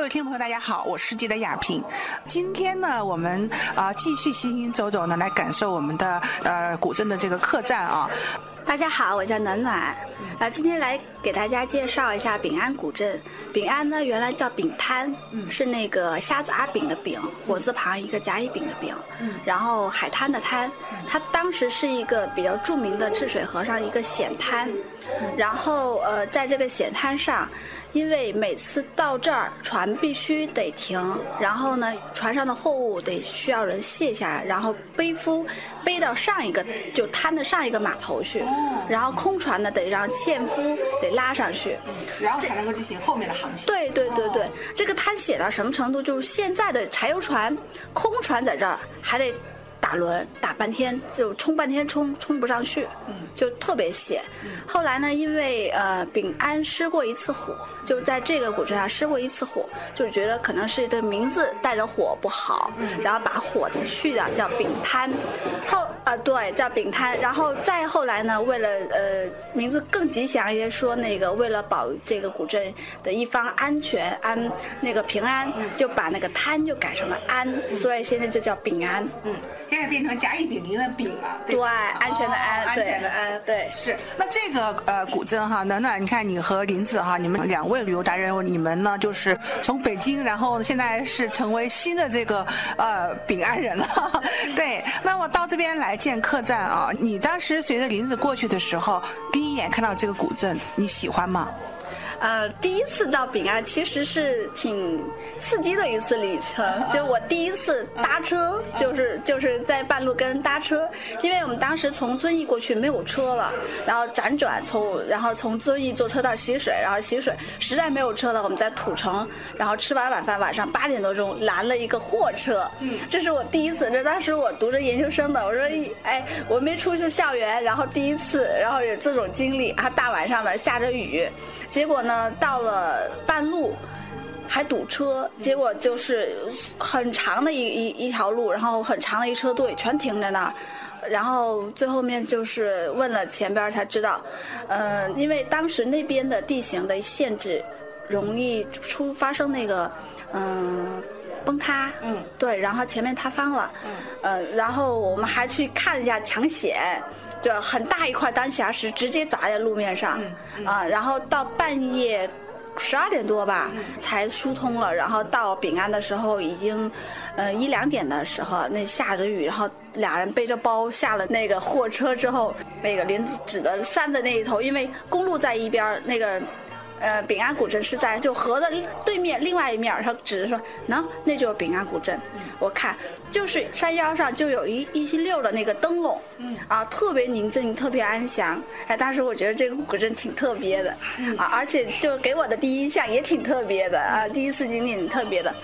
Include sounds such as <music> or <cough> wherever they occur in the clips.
各位听众朋友，大家好，我是记得雅萍。今天呢，我们啊继续行行走走呢，来感受我们的呃古镇的这个客栈啊。大家好，我叫暖暖，啊，今天来给大家介绍一下丙安古镇。丙安呢，原来叫丙滩，是那个瞎子阿丙的丙，火字旁一个甲乙丙的丙，然后海滩的滩。它当时是一个比较著名的赤水河上一个险滩，然后呃，在这个险滩上。因为每次到这儿，船必须得停，然后呢，船上的货物得需要人卸下来，然后背夫背到上一个就滩的上一个码头去，然后空船呢得让纤夫得拉上去，然后才能够进行后面的航行。对对对对，这个滩写到什么程度？就是现在的柴油船、空船在这儿还得。打轮打半天就冲半天冲冲不上去，就特别险。后来呢，因为呃丙安失过一次火，就在这个古镇上失过一次火，就是觉得可能是这名字带着火不好，然后把火字去掉，叫丙滩。后啊对，叫丙滩。然后再后来呢，为了呃名字更吉祥一些，说那个为了保这个古镇的一方安全安那个平安，就把那个滩就改成了安，所以现在就叫丙安。嗯。变成甲乙丙丁的丙了，对，安全的安，安全的安，对，是。那这个呃古镇哈，暖暖，你看你和林子哈，你们两位旅游达人，你们呢就是从北京，然后现在是成为新的这个呃丙安人了，<laughs> 对。那么到这边来建客栈啊，你当时随着林子过去的时候，第一眼看到这个古镇，你喜欢吗？呃，第一次到丙安其实是挺刺激的一次旅程，<laughs> 就我第一次搭车，就是就是在半路跟人搭车，因为我们当时从遵义过去没有车了，然后辗转从然后从遵义坐车到习水，然后习水实在没有车了，我们在土城，然后吃完晚饭晚上八点多钟拦了一个货车，嗯，这是我第一次，这当时我读着研究生的，我说哎我没出去校园，然后第一次，然后有这种经历，啊大晚上的下着雨。结果呢，到了半路还堵车，结果就是很长的一一一条路，然后很长的一车队全停在那儿，然后最后面就是问了前边才知道，呃，因为当时那边的地形的限制，容易出发生那个嗯崩塌，嗯，对，然后前面塌方了，嗯，呃，然后我们还去看了一下抢险。就很大一块丹霞石直接砸在路面上，啊，然后到半夜十二点多吧才疏通了，然后到丙安的时候已经，呃一两点的时候，那下着雨，然后俩人背着包下了那个货车之后，那个林子指的山的那一头，因为公路在一边那个。呃，丙安古镇是在就河的对面另外一面，他指着说，喏，那就是丙安古镇。我看就是山腰上就有一一溜的那个灯笼，啊，特别宁静，特别安详。哎，当时我觉得这个古镇挺特别的，啊，而且就给我的第一印象也挺特别的啊，第一次经历挺特别的。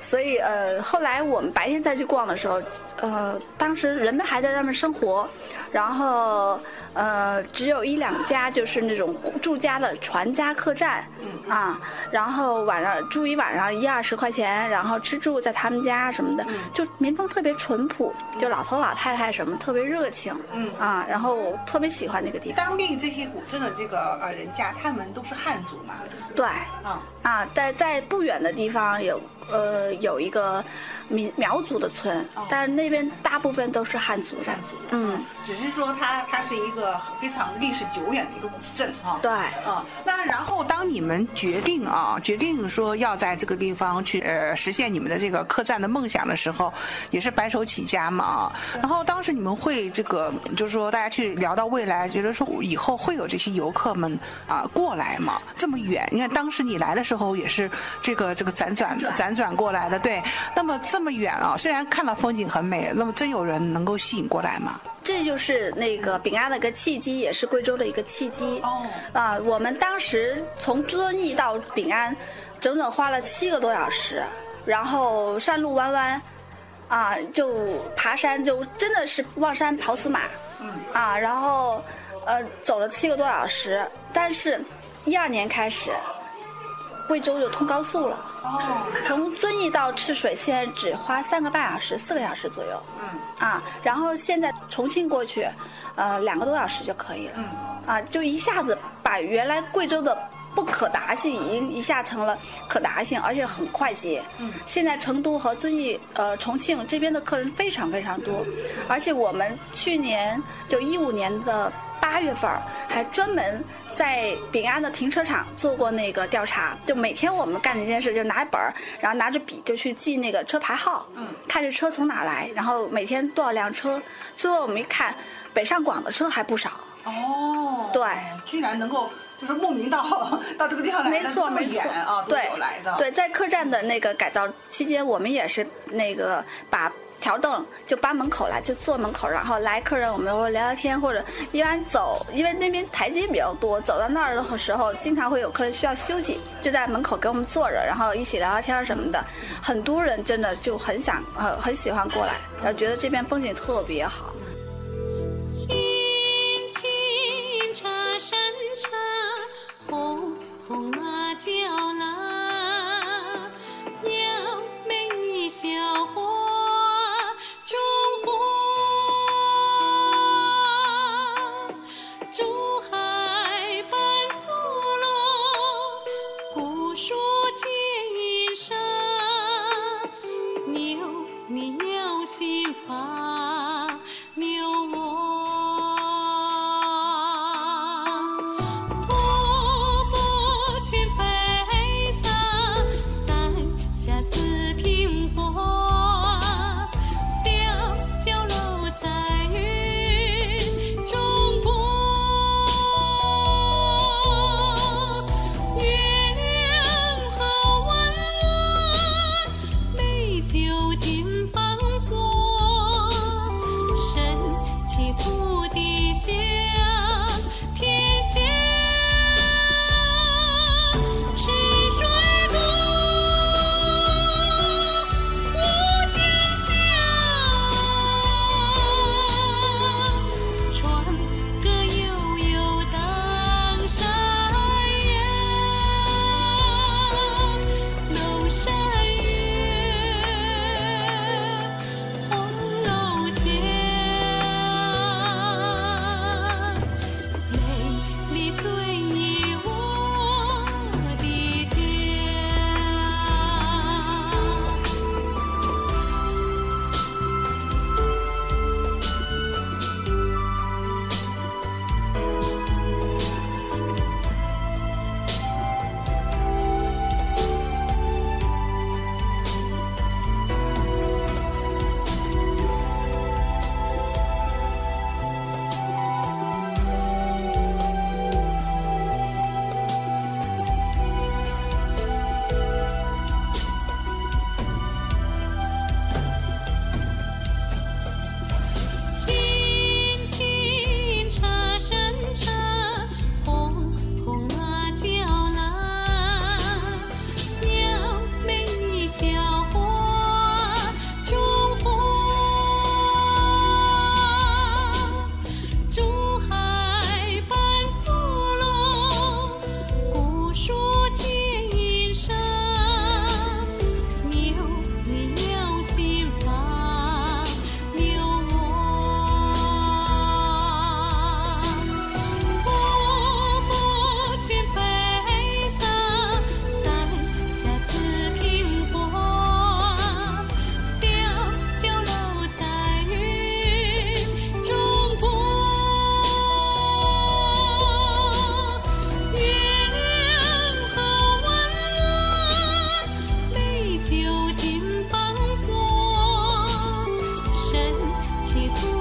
所以呃，后来我们白天再去逛的时候，呃，当时人们还在上面生活，然后。呃，只有一两家就是那种住家的船家客栈，啊，然后晚上住一晚上一二十块钱，然后吃住在他们家什么的，就民风特别淳朴，就老头老太太什么特别热情，嗯啊，然后我特别喜欢那个地方。当地这些古镇的这个呃人家，他们都是汉族嘛？对，啊啊，在在不远的地方有呃有一个。苗苗族的村，但是那边大部分都是汉族的。汉族，嗯，只是说它它是一个非常历史久远的一个古镇啊。对，嗯，那然后当你们决定啊，决定说要在这个地方去呃实现你们的这个客栈的梦想的时候，也是白手起家嘛啊。然后当时你们会这个，就是说大家去聊到未来，觉得说以后会有这些游客们啊过来嘛？这么远，你看当时你来的时候也是这个这个辗转辗转过来的，对，那么。这么远啊！虽然看到风景很美，那么真有人能够吸引过来吗？这就是那个丙安的一个契机，也是贵州的一个契机。哦，啊，我们当时从遵义到丙安，整整花了七个多小时，然后山路弯弯，啊，就爬山，就真的是望山跑死马。嗯，啊，然后，呃，走了七个多小时，但是，一二年开始。贵州就通高速了，哦，从遵义到赤水现在只花三个半小时、四个小时左右，嗯，啊，然后现在重庆过去，呃，两个多小时就可以了，嗯，啊，就一下子把原来贵州的不可达性已经一下成了可达性，而且很快捷。嗯，现在成都和遵义、呃重庆这边的客人非常非常多，而且我们去年就一五年的八月份还专门。在丙安的停车场做过那个调查，就每天我们干的一件事，就拿一本儿，然后拿着笔就去记那个车牌号，嗯，看这车从哪来，然后每天多少辆车，最后我们一看，北上广的车还不少。哦，对，居然能够就是慕名到 <laughs> 到这个地方来，没错没错啊，对来的。对，在客栈的那个改造期间，我们也是那个把。条凳就搬门口来，就坐门口，然后来客人，我们会聊聊天，或者一般走，因为那边台阶比较多，走到那儿的时候，经常会有客人需要休息，就在门口给我们坐着，然后一起聊聊天什么的。很多人真的就很想，呃，很喜欢过来，然后觉得这边风景特别好。你 teach